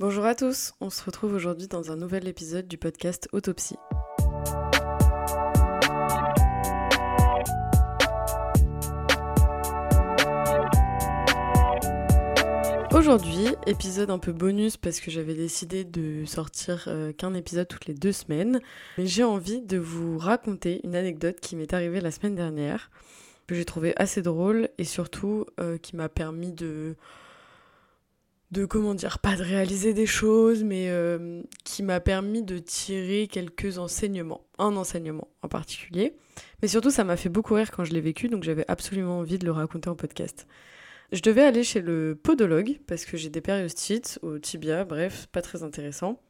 Bonjour à tous, on se retrouve aujourd'hui dans un nouvel épisode du podcast Autopsie. Aujourd'hui, épisode un peu bonus parce que j'avais décidé de sortir euh, qu'un épisode toutes les deux semaines. Mais j'ai envie de vous raconter une anecdote qui m'est arrivée la semaine dernière, que j'ai trouvé assez drôle et surtout euh, qui m'a permis de de comment dire, pas de réaliser des choses, mais euh, qui m'a permis de tirer quelques enseignements, un enseignement en particulier. Mais surtout, ça m'a fait beaucoup rire quand je l'ai vécu, donc j'avais absolument envie de le raconter en podcast. Je devais aller chez le podologue parce que j'ai des périostites au tibia, bref, pas très intéressant.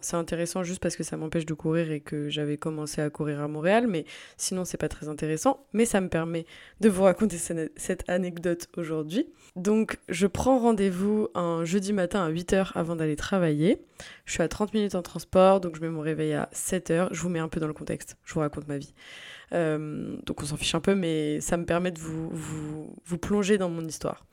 C'est intéressant juste parce que ça m'empêche de courir et que j'avais commencé à courir à Montréal, mais sinon c'est pas très intéressant. Mais ça me permet de vous raconter cette anecdote aujourd'hui. Donc, je prends rendez-vous un jeudi matin à 8h avant d'aller travailler. Je suis à 30 minutes en transport, donc je mets mon réveil à 7h. Je vous mets un peu dans le contexte, je vous raconte ma vie. Euh, donc on s'en fiche un peu, mais ça me permet de vous plonger dans mon histoire.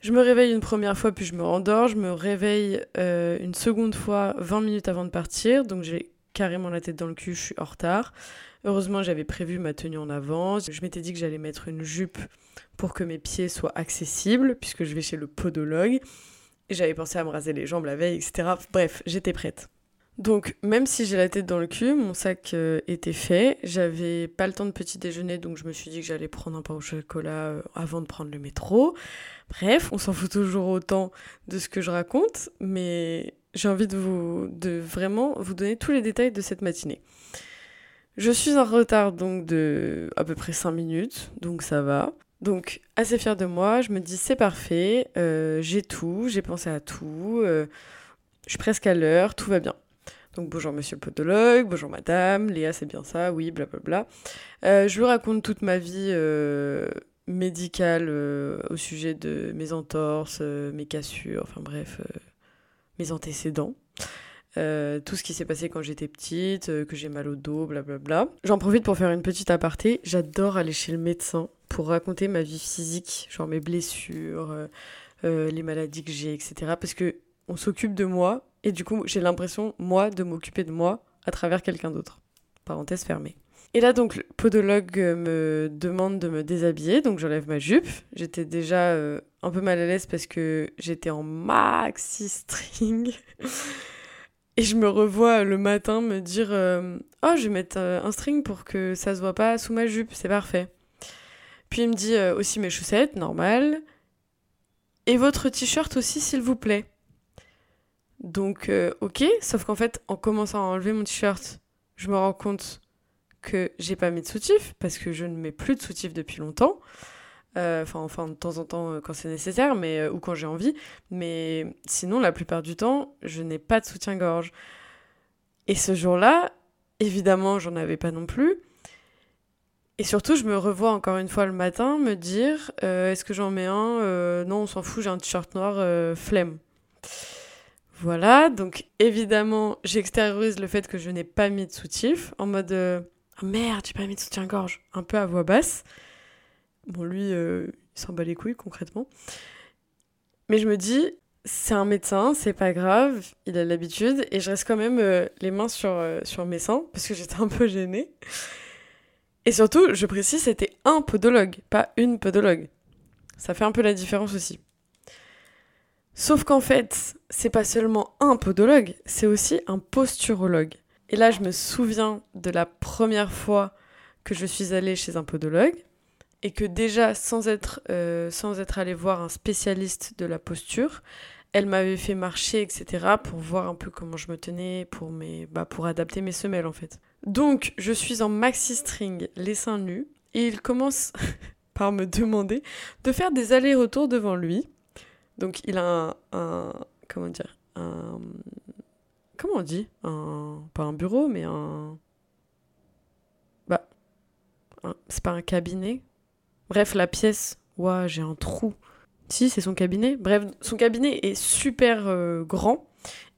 Je me réveille une première fois, puis je me rendors. Je me réveille euh, une seconde fois 20 minutes avant de partir. Donc j'ai carrément la tête dans le cul, je suis en retard. Heureusement, j'avais prévu ma tenue en avance. Je m'étais dit que j'allais mettre une jupe pour que mes pieds soient accessibles, puisque je vais chez le podologue. Et j'avais pensé à me raser les jambes la veille, etc. Bref, j'étais prête. Donc, même si j'ai la tête dans le cul, mon sac euh, était fait. J'avais pas le temps de petit déjeuner, donc je me suis dit que j'allais prendre un pain au chocolat euh, avant de prendre le métro. Bref, on s'en fout toujours autant de ce que je raconte, mais j'ai envie de vous, de vraiment vous donner tous les détails de cette matinée. Je suis en retard donc de à peu près 5 minutes, donc ça va. Donc assez fière de moi, je me dis c'est parfait, euh, j'ai tout, j'ai pensé à tout, je suis presque à l'heure, tout va bien. Donc bonjour monsieur le podologue, bonjour madame, Léa c'est bien ça, oui, blablabla. Euh, je lui raconte toute ma vie euh, médicale euh, au sujet de mes entorses, mes cassures, enfin bref, mes antécédents. tout ce qui s'est passé quand j'étais petite, que j'ai mal au dos, blablabla. J'en profite pour faire une petite aparté. J'adore aller chez le médecin pour raconter ma vie physique, genre mes blessures, les maladies que j'ai, etc. Parce que on s'occupe de moi et du coup, j'ai l'impression, moi, de m'occuper de moi à travers quelqu'un d'autre. Parenthèse fermée. Et là, donc, le podologue me demande de me déshabiller, donc j'enlève ma jupe. J'étais déjà euh, un peu mal à l'aise parce que j'étais en maxi string. Et je me revois le matin me dire euh, Oh, je vais mettre euh, un string pour que ça se voit pas sous ma jupe, c'est parfait. Puis il me dit aussi mes chaussettes, normal. Et votre t-shirt aussi, s'il vous plaît. Donc, euh, ok, sauf qu'en fait, en commençant à enlever mon t-shirt, je me rends compte que j'ai pas mis de soutif parce que je ne mets plus de soutif depuis longtemps. Euh, enfin, de temps en temps euh, quand c'est nécessaire, mais ou quand j'ai envie. Mais sinon, la plupart du temps, je n'ai pas de soutien-gorge. Et ce jour-là, évidemment, j'en avais pas non plus. Et surtout, je me revois encore une fois le matin me dire est-ce que j'en mets un? Non, on s'en fout, j'ai un t-shirt noir flemme. Voilà, donc évidemment, j'extériorise le fait que je n'ai pas mis de soutif, en mode euh, oh merde, j'ai pas mis de soutien-gorge, un peu à voix basse. Bon, lui, euh, il s'en bat les couilles concrètement. Mais je me dis, c'est un médecin, c'est pas grave, il a l'habitude, et je reste quand même euh, les mains sur, sur mes seins, parce que j'étais un peu gênée. Et surtout, je précise, c'était un podologue, pas une podologue. Ça fait un peu la différence aussi. Sauf qu'en fait, c'est pas seulement un podologue, c'est aussi un posturologue. Et là, je me souviens de la première fois que je suis allée chez un podologue et que déjà, sans être, euh, sans être allée voir un spécialiste de la posture, elle m'avait fait marcher, etc., pour voir un peu comment je me tenais, pour, mes, bah, pour adapter mes semelles en fait. Donc, je suis en maxi string, les seins nus, et il commence par me demander de faire des allers-retours devant lui donc il a un, comment dire un comment on dit? Un pas un bureau mais un bah c'est pas un cabinet. Bref, la pièce, ouah, j'ai un trou. Si, c'est son cabinet. Bref, son cabinet est super euh, grand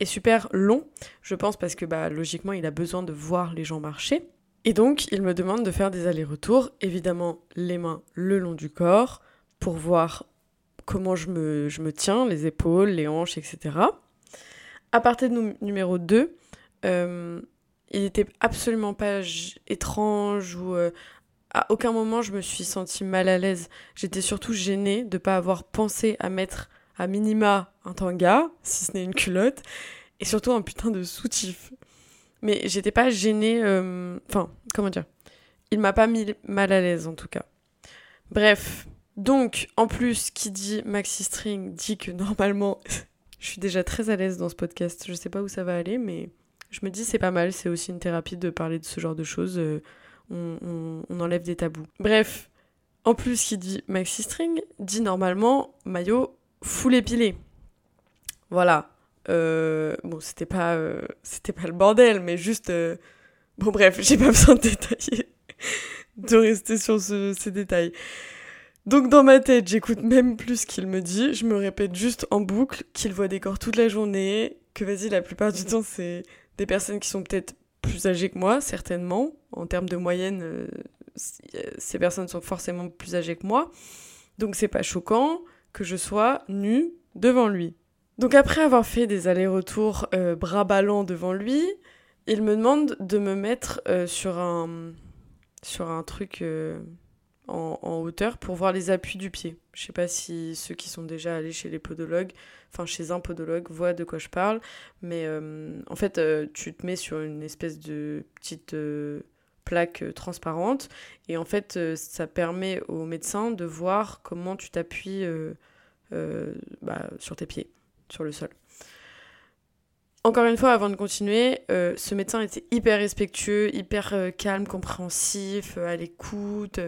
et super long, je pense parce que bah logiquement, il a besoin de voir les gens marcher. Et donc, il me demande de faire des allers-retours, évidemment les mains le long du corps pour voir comment je me, je me tiens, les épaules, les hanches, etc. Aparté numéro 2, il n'était absolument pas étrange ou euh, à aucun moment je me suis sentie mal à l'aise. J'étais surtout gênée de ne pas avoir pensé à mettre à minima un tanga, si ce n'est une culotte, et surtout un putain de soutif. Mais j'étais pas gênée. Euh, enfin, comment dire Il m'a pas mis mal à l'aise en tout cas. Bref. Donc, en plus, qui dit maxi string dit que normalement, je suis déjà très à l'aise dans ce podcast. Je sais pas où ça va aller, mais je me dis c'est pas mal, c'est aussi une thérapie de parler de ce genre de choses. Euh, on, enlève des tabous. Bref, en plus, qui dit maxi string dit normalement maillot full épilé. Voilà. Euh, bon, c'était pas, euh, c'était pas le bordel, mais juste. Bon, bref, j'ai pas besoin de détailler, de rester sur ces détails. Donc dans ma tête, j'écoute même plus ce qu'il me dit, je me répète juste en boucle qu'il voit des corps toute la journée, que vas-y, la plupart du temps, c'est des personnes qui sont peut-être plus âgées que moi, certainement. En termes de moyenne, euh, ces personnes sont forcément plus âgées que moi. Donc c'est pas choquant que je sois nue devant lui. Donc après avoir fait des allers-retours euh, bras ballants devant lui, il me demande de me mettre euh, sur un sur un truc en, hauteur pour voir les appuis du pied. Je sais pas si ceux qui sont déjà allés chez les podologues, enfin chez un podologue, voient de quoi je parle, mais euh, en fait, euh, tu te mets sur une espèce de petite euh, plaque transparente et en fait, ça permet au médecin de voir comment tu t'appuies bah, sur tes pieds, sur le sol. Encore une fois, avant de continuer, ce médecin était hyper respectueux, hyper calme, compréhensif, à l'écoute.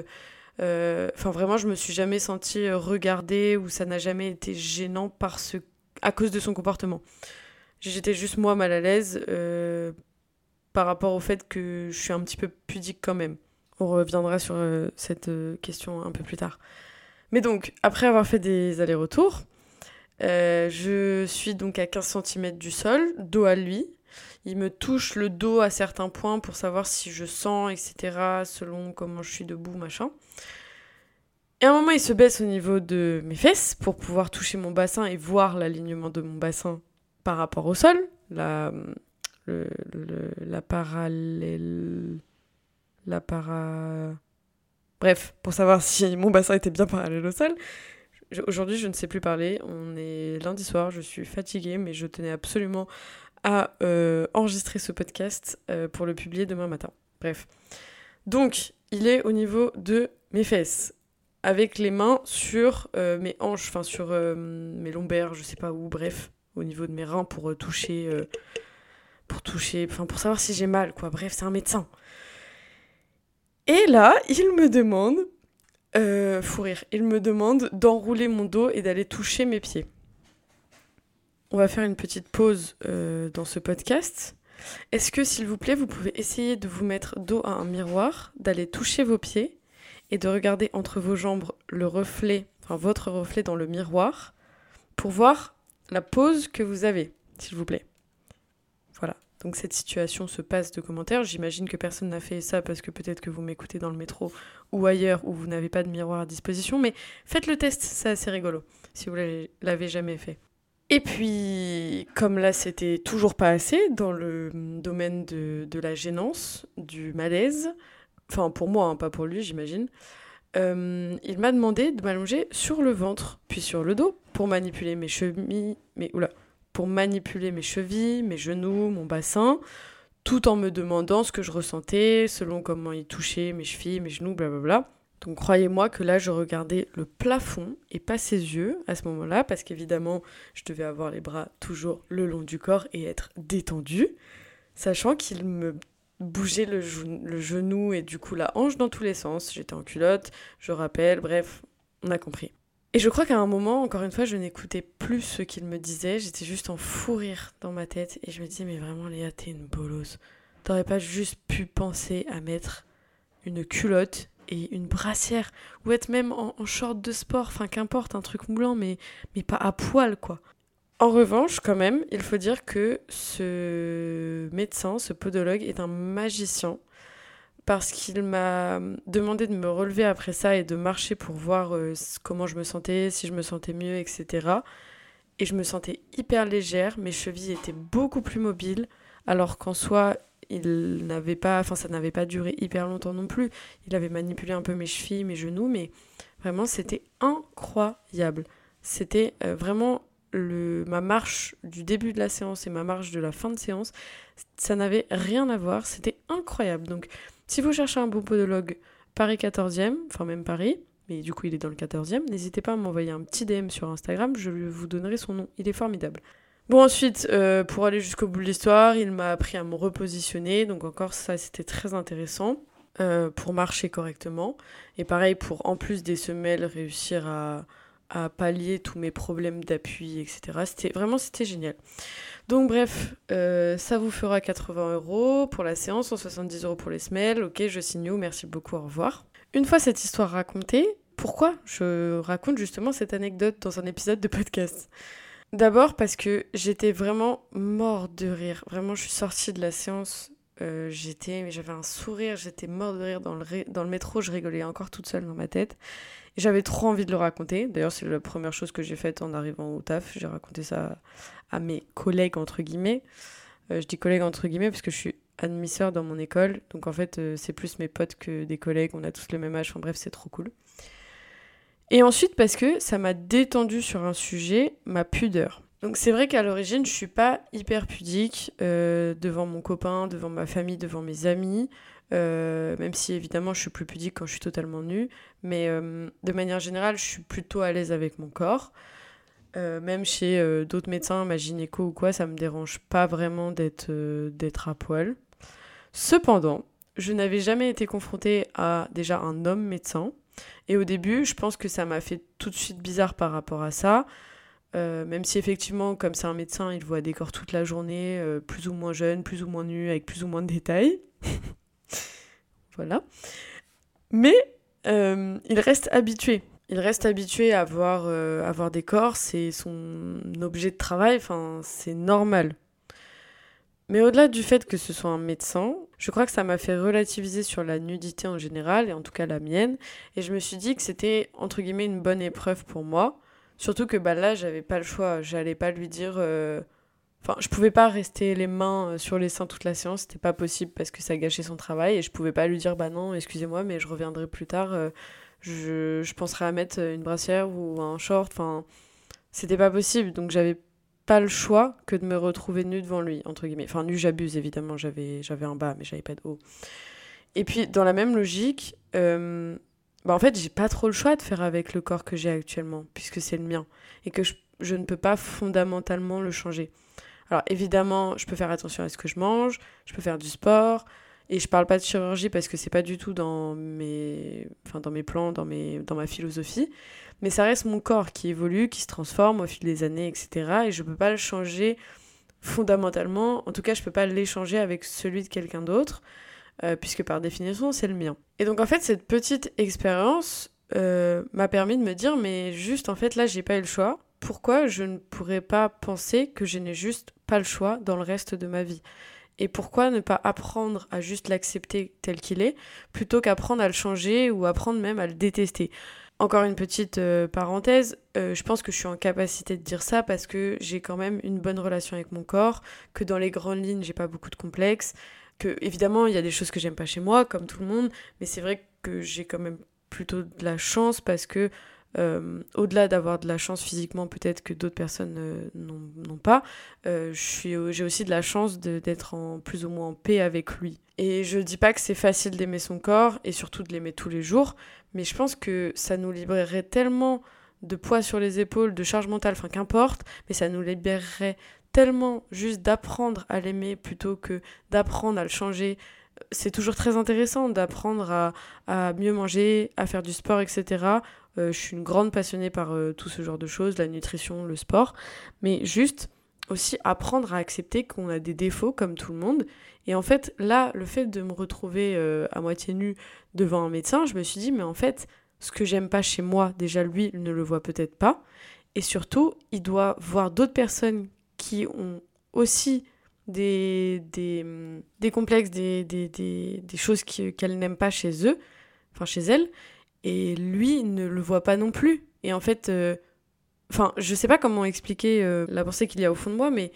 Euh, enfin, vraiment, je me suis jamais sentie regardée ou ça n'a jamais été gênant parce... à cause de son comportement. J'étais juste moi mal à l'aise euh, par rapport au fait que je suis un petit peu pudique quand même. On reviendra sur euh, cette question un peu plus tard. Mais donc, après avoir fait des allers-retours, je suis donc à 15 cm du sol, dos à lui. Il me touche le dos à certains points pour savoir si je sens, etc., selon comment je suis debout, machin. Et à un moment, il se baisse au niveau de mes fesses pour pouvoir toucher mon bassin et voir l'alignement de mon bassin par rapport au sol. La, la parallèle. La para. Bref, pour savoir si mon bassin était bien parallèle au sol. Aujourd'hui, je ne sais plus parler. On est lundi soir, je suis fatiguée, mais je tenais absolument à euh, enregistrer ce podcast euh, pour le publier demain matin. Bref. Donc, il est au niveau de mes fesses, avec les mains sur euh, mes hanches, enfin sur mes lombaires, je sais pas où, bref, au niveau de mes reins pour toucher, pour toucher, pour savoir si j'ai mal, quoi. Bref, c'est un médecin. Et là, il me demande, fou rire, il me demande d'enrouler mon dos et d'aller toucher mes pieds on va faire une petite pause euh, dans ce podcast. Est-ce que, s'il vous plaît, vous pouvez essayer de vous mettre dos à un miroir, d'aller toucher vos pieds et de regarder entre vos jambes le reflet, enfin votre reflet dans le miroir, pour voir la pose que vous avez, s'il vous plaît. Voilà. Donc cette situation se passe de commentaires. J'imagine que personne n'a fait ça parce que peut-être que vous m'écoutez dans le métro ou ailleurs où vous n'avez pas de miroir à disposition. Mais faites le test, c'est assez rigolo si vous l'avez jamais fait. Et puis, comme là, c'était toujours pas assez dans le domaine de, la gênance, du malaise, enfin pour moi, hein, pas pour lui, j'imagine, euh, il m'a demandé de m'allonger sur le ventre, puis sur le dos, pour manipuler mes chevilles, mais oula, pour manipuler mes chevilles, mes genoux, mon bassin, tout en me demandant ce que je ressentais, selon comment il touchait mes chevilles, mes genoux, blablabla. Donc croyez-moi que là, je regardais le plafond et pas ses yeux à ce moment-là, parce qu'évidemment, je devais avoir les bras toujours le long du corps et être détendu, sachant qu'il me bougeait le, genou et du coup la hanche dans tous les sens. J'étais en culotte, je rappelle, bref, on a compris. Et je crois qu'à un moment, encore une fois, je n'écoutais plus ce qu'il me disait, j'étais juste en fou rire dans ma tête et je me disais, mais vraiment Léa, t'es une bolosse. T'aurais pas juste pu penser à mettre une culotte et une brassière, ou être même en, short de sport, enfin qu'importe, un truc moulant, mais, mais pas à poil, quoi. En revanche, quand même, il faut dire que ce médecin, ce podologue, est un magicien, parce qu'il m'a demandé de me relever après ça et de marcher pour voir euh, comment je me sentais, si je me sentais mieux, etc. et je me sentais hyper légère, mes chevilles étaient beaucoup plus mobiles, alors qu'en soi, il n'avait pas, enfin ça n'avait pas duré hyper longtemps non plus. Il avait manipulé un peu mes chevilles, mes genoux, mais vraiment c'était incroyable. C'était euh, vraiment ma marche du début de la séance et ma marche de la fin de séance, ça n'avait rien à voir, c'était incroyable. Donc si vous cherchez un bon podologue Paris 14e, enfin même Paris, mais du coup il est dans le 14e, n'hésitez pas à m'envoyer un petit DM sur Instagram, je vous donnerai son nom, il est formidable. Bon ensuite, euh, pour aller jusqu'au bout de l'histoire, il m'a appris à me repositionner, donc encore ça c'était très intéressant euh, pour marcher correctement. Et pareil pour en plus des semelles réussir à, à pallier tous mes problèmes d'appui, etc. C'était vraiment c'était génial. Donc bref, euh, ça vous fera 80 euros pour la séance, 170 euros pour les semelles. Ok, je signe où, merci beaucoup, au revoir. Une fois cette histoire racontée, pourquoi je raconte justement cette anecdote dans un épisode de podcast? D'abord parce que j'étais vraiment mort de rire. Vraiment, je suis sortie de la séance, euh, j'étais, j'avais un sourire, j'étais mort de rire dans le, dans le métro, je rigolais encore toute seule dans ma tête. J'avais trop envie de le raconter. D'ailleurs, c'est la première chose que j'ai faite en arrivant au taf. J'ai raconté ça à mes collègues, entre guillemets. Euh, je dis collègues, entre guillemets, parce que je suis admisseur dans mon école. Donc, en fait, euh, c'est plus mes potes que des collègues. On a tous le même âge. Enfin, bref, c'est trop cool. Et ensuite parce que ça m'a détendu sur un sujet, ma pudeur. Donc c'est vrai qu'à l'origine, je suis pas hyper pudique euh, devant mon copain, devant ma famille, devant mes amis. Euh, même si évidemment je suis plus pudique quand je suis totalement nue, mais euh, de manière générale, je suis plutôt à l'aise avec mon corps. même chez d'autres médecins, ma gynéco ou quoi, ça me dérange pas vraiment d'être d'être à poil. Cependant, je n'avais jamais été confrontée à déjà un homme médecin. Et au début, je pense que ça m'a fait tout de suite bizarre par rapport à ça. Euh, même si effectivement, comme c'est un médecin, il voit des corps toute la journée, euh, plus ou moins jeunes, plus ou moins nus, avec plus ou moins de détails. voilà. Mais euh, il reste habitué. Il reste habitué à voir, à voir des corps, c'est son objet de travail, enfin, c'est normal. Mais au-delà du fait que ce soit un médecin, je crois que ça m'a fait relativiser sur la nudité en général, et en tout cas la mienne, et je me suis dit que c'était entre guillemets une bonne épreuve pour moi, surtout que bah, là j'avais pas le choix, j'allais pas lui dire... Euh, enfin, je pouvais pas rester les mains euh, sur les seins toute la séance, c'était pas possible parce que ça gâchait son travail, et je pouvais pas lui dire bah non, excusez-moi, mais je reviendrai plus tard, euh, je, je penserai à mettre une brassière ou un short, enfin, c'était pas possible, donc j'avais pas le choix que de me retrouver nue devant lui, entre guillemets. Enfin, nue, j'abuse, évidemment, j'avais, un bas, mais j'avais pas de haut. Et puis, dans la même logique, euh, bah en fait, j'ai pas trop le choix de faire avec le corps que j'ai actuellement, puisque c'est le mien, et que je, je, ne peux pas fondamentalement le changer. Alors, évidemment, je peux faire attention à ce que je mange, je peux faire du sport, et je parle pas de chirurgie parce que c'est pas du tout dans mes, enfin, dans mes plans, dans, mes, dans ma philosophie mais ça reste mon corps qui évolue, qui se transforme au fil des années, etc. Et je peux pas le changer fondamentalement, en tout cas je peux pas l'échanger avec celui de quelqu'un d'autre, euh, puisque par définition c'est le mien. Et donc en fait cette petite expérience euh, m'a permis de me dire, mais juste en fait là j'ai pas eu le choix, pourquoi je ne pourrais pas penser que je n'ai juste pas le choix dans le reste de ma vie et pourquoi ne pas apprendre à juste l'accepter tel qu'il est, plutôt qu'apprendre à le changer ou apprendre même à le détester. Encore une petite euh, parenthèse, euh, je pense que je suis en capacité de dire ça parce que j'ai quand même une bonne relation avec mon corps, que dans les grandes lignes, j'ai pas beaucoup de complexes, que évidemment, il y a des choses que j'aime pas chez moi, comme tout le monde, mais c'est vrai que j'ai quand même plutôt de la chance parce que euh, au-delà d'avoir de la chance physiquement, peut-être que d'autres personnes n'ont pas, j'ai aussi de la chance d'être en plus ou moins en paix avec lui. Et je dis pas que c'est facile d'aimer son corps et surtout de l'aimer tous les jours, mais je pense que ça nous libérerait tellement de poids sur les épaules, de charge mentale, enfin qu'importe, mais ça nous libérerait tellement juste d'apprendre à l'aimer plutôt que d'apprendre à le changer. C'est toujours très intéressant d'apprendre à, mieux manger, à faire du sport, etc. Euh, je suis une grande passionnée par euh, tout ce genre de choses, la nutrition, le sport, mais juste aussi apprendre à accepter qu'on a des défauts comme tout le monde. Et en fait, là, le fait de me retrouver euh, à moitié nue devant un médecin, je me suis dit, mais en fait, ce que j'aime pas chez moi, déjà lui, il ne le voit peut-être pas. Et surtout, il doit voir d'autres personnes qui ont aussi des, des, complexes, des, des, des choses qu'elles n'aiment pas chez eux, enfin chez elles. Et lui, ne le voit pas non plus. Et en fait, euh, Enfin, je sais pas comment expliquer euh, la pensée qu'il y a au fond de moi, mais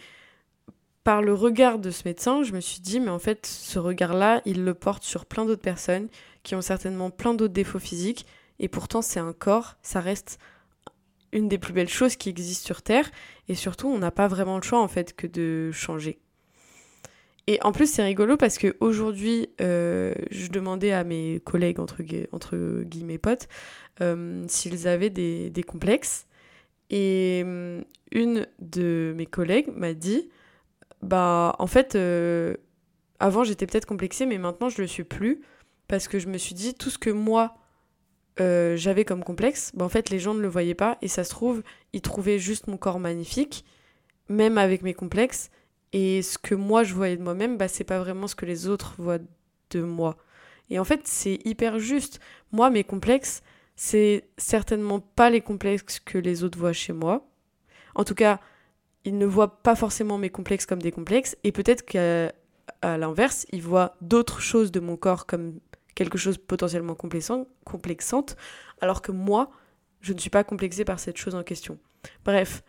par le regard de ce médecin, je me suis dit, mais en fait, ce regard-là, il le porte sur plein d'autres personnes qui ont certainement plein d'autres défauts physiques, et pourtant, c'est un corps, ça reste une des plus belles choses qui existent sur Terre, et surtout, on n'a pas vraiment le choix, en fait, que de changer. Et en plus, c'est rigolo parce que aujourd'hui, euh, je demandais à mes collègues, entre, guillemets potes, euh, s'ils avaient des, des, complexes. Et euh, une de mes collègues m'a dit Bah, en fait, avant j'étais peut-être complexée, mais maintenant je le suis plus. Parce que je me suis dit, tout ce que moi j'avais comme complexe, bah, en fait, les gens ne le voyaient pas. Et ça se trouve, ils trouvaient juste mon corps magnifique, même avec mes complexes. Et ce que moi je voyais de moi-même, bah, c'est pas vraiment ce que les autres voient de moi. Et en fait, c'est hyper juste. Moi, mes complexes, c'est certainement pas les complexes que les autres voient chez moi. En tout cas, ils ne voient pas forcément mes complexes comme des complexes. Et peut-être qu'à l'inverse, ils voient d'autres choses de mon corps comme quelque chose potentiellement complexante, alors que moi, je ne suis pas complexée par cette chose en question. Bref,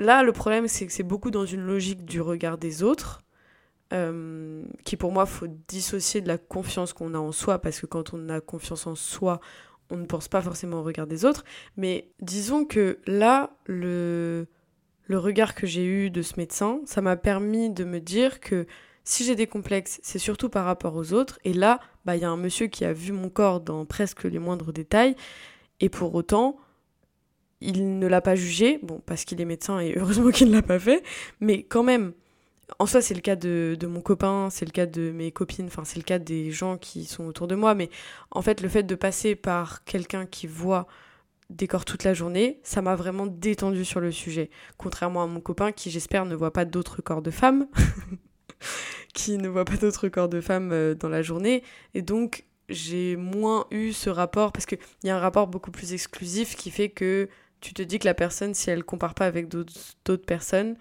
Là, le problème, c'est que c'est beaucoup dans une logique du regard des autres, euh, qui pour moi, faut dissocier de la confiance qu'on a en soi, parce que quand on a confiance en soi, on ne pense pas forcément au regard des autres. Mais disons que là, le, regard que j'ai eu de ce médecin, ça m'a permis de me dire que si j'ai des complexes, c'est surtout par rapport aux autres. Et là, bah, il y a un monsieur qui a vu mon corps dans presque les moindres détails. Et pour autant, il ne l'a pas jugé, bon, parce qu'il est médecin et heureusement qu'il ne l'a pas fait, mais quand même, en soi, c'est le cas de, mon copain, c'est le cas de mes copines, enfin, c'est le cas des gens qui sont autour de moi, mais en fait, le fait de passer par quelqu'un qui voit des corps toute la journée, ça m'a vraiment détendu sur le sujet. Contrairement à mon copain qui, j'espère, ne voit pas d'autres corps de femmes, qui ne voit pas d'autres corps de femmes euh, dans la journée, et donc j'ai moins eu ce rapport, parce qu'il y a un rapport beaucoup plus exclusif qui fait que tu te dis que la personne, si elle compare pas avec d'autres personnes,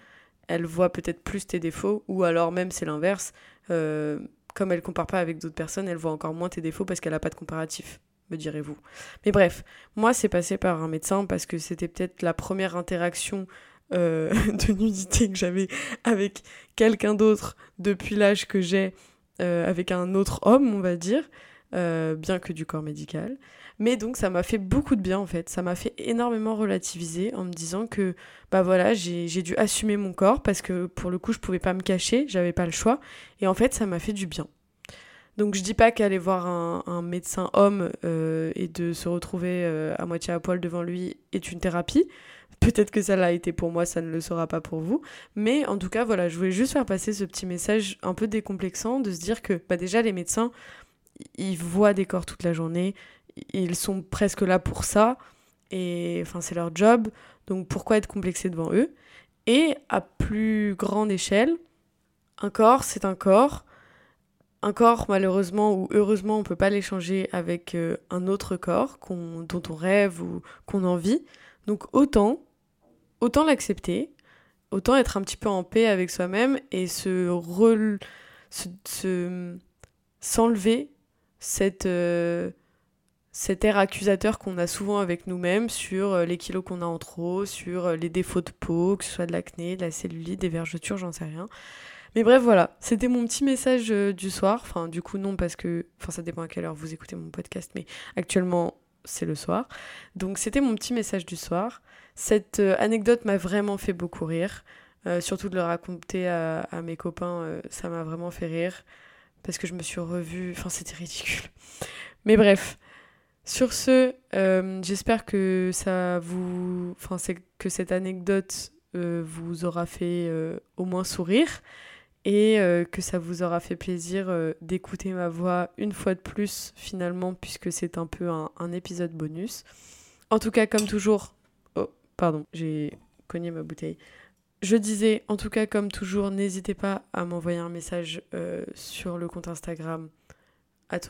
elle voit peut-être plus tes défauts, ou alors même c'est l'inverse, euh, comme elle compare pas avec d'autres personnes, elle voit encore moins tes défauts parce qu'elle n'a pas de comparatif, me direz-vous. Mais bref, moi c'est passé par un médecin parce que c'était peut-être la première interaction euh, de nudité que j'avais avec quelqu'un d'autre depuis l'âge que j'ai euh, avec un autre homme, on va dire, bien que du corps médical. Mais donc ça m'a fait beaucoup de bien en fait. Ça m'a fait énormément relativiser en me disant que bah voilà, j'ai dû assumer mon corps parce que pour le coup je pouvais pas me cacher, j'avais pas le choix. Et en fait ça m'a fait du bien. Donc je dis pas qu'aller voir un, médecin homme euh, et de se retrouver euh, à moitié à poil devant lui est une thérapie. Peut-être que ça l'a été pour moi, ça ne le sera pas pour vous. Mais en tout cas, voilà, je voulais juste faire passer ce petit message un peu décomplexant de se dire que bah déjà les médecins, ils voient des corps toute la journée, ils sont presque là pour ça, et enfin c'est leur job, donc pourquoi être complexé devant eux? Et à plus grande échelle, un corps c'est un corps, un corps malheureusement ou heureusement on peut pas l'échanger avec euh, un autre corps dont on rêve ou qu'on envie, donc autant, autant l'accepter, autant être un petit peu en paix avec soi-même et se, s'enlever cette... Euh, cet air accusateur qu'on a souvent avec nous-mêmes sur euh, les kilos qu'on a en trop, sur euh, les défauts de peau, que ce soit de l'acné, de la cellulite, des vergetures, j'en sais rien. Mais bref, voilà, c'était mon petit message euh, du soir. Enfin, du coup, non, parce que. Enfin, ça dépend à quelle heure vous écoutez mon podcast, mais actuellement, c'est le soir. Donc, c'était mon petit message du soir. Cette anecdote m'a vraiment fait beaucoup rire. surtout de le raconter à, à mes copains, ça m'a vraiment fait rire. Parce que je me suis revue. Enfin, c'était ridicule. Mais bref. Sur ce, euh, j'espère que ça vous, enfin que cette anecdote euh, vous aura fait euh, au moins sourire et que ça vous aura fait plaisir d'écouter ma voix une fois de plus finalement puisque c'est un peu un, épisode bonus. En tout cas, comme toujours, oh pardon, j'ai cogné ma bouteille. Je disais, en tout cas, comme toujours, n'hésitez pas à m'envoyer un message sur le compte Instagram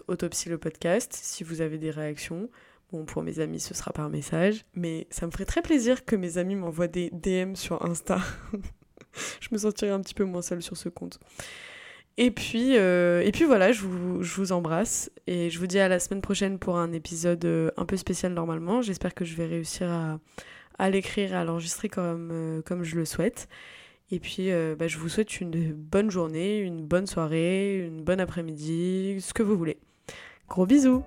autopsie le podcast si vous avez des réactions. Bon, pour mes amis, ce sera par message, mais ça me ferait très plaisir que mes amis m'envoient des DM sur Insta. je me sentirais un petit peu moins seule sur ce compte. Et puis, euh, et puis voilà, je vous, je vous, embrasse et je vous dis à la semaine prochaine pour un épisode euh, un peu spécial normalement. J'espère que je vais réussir à, à l'écrire, à l'enregistrer comme, comme je le souhaite. Et puis, bah, je vous souhaite une bonne journée, une bonne soirée, une bonne après-midi, ce que vous voulez. Gros bisous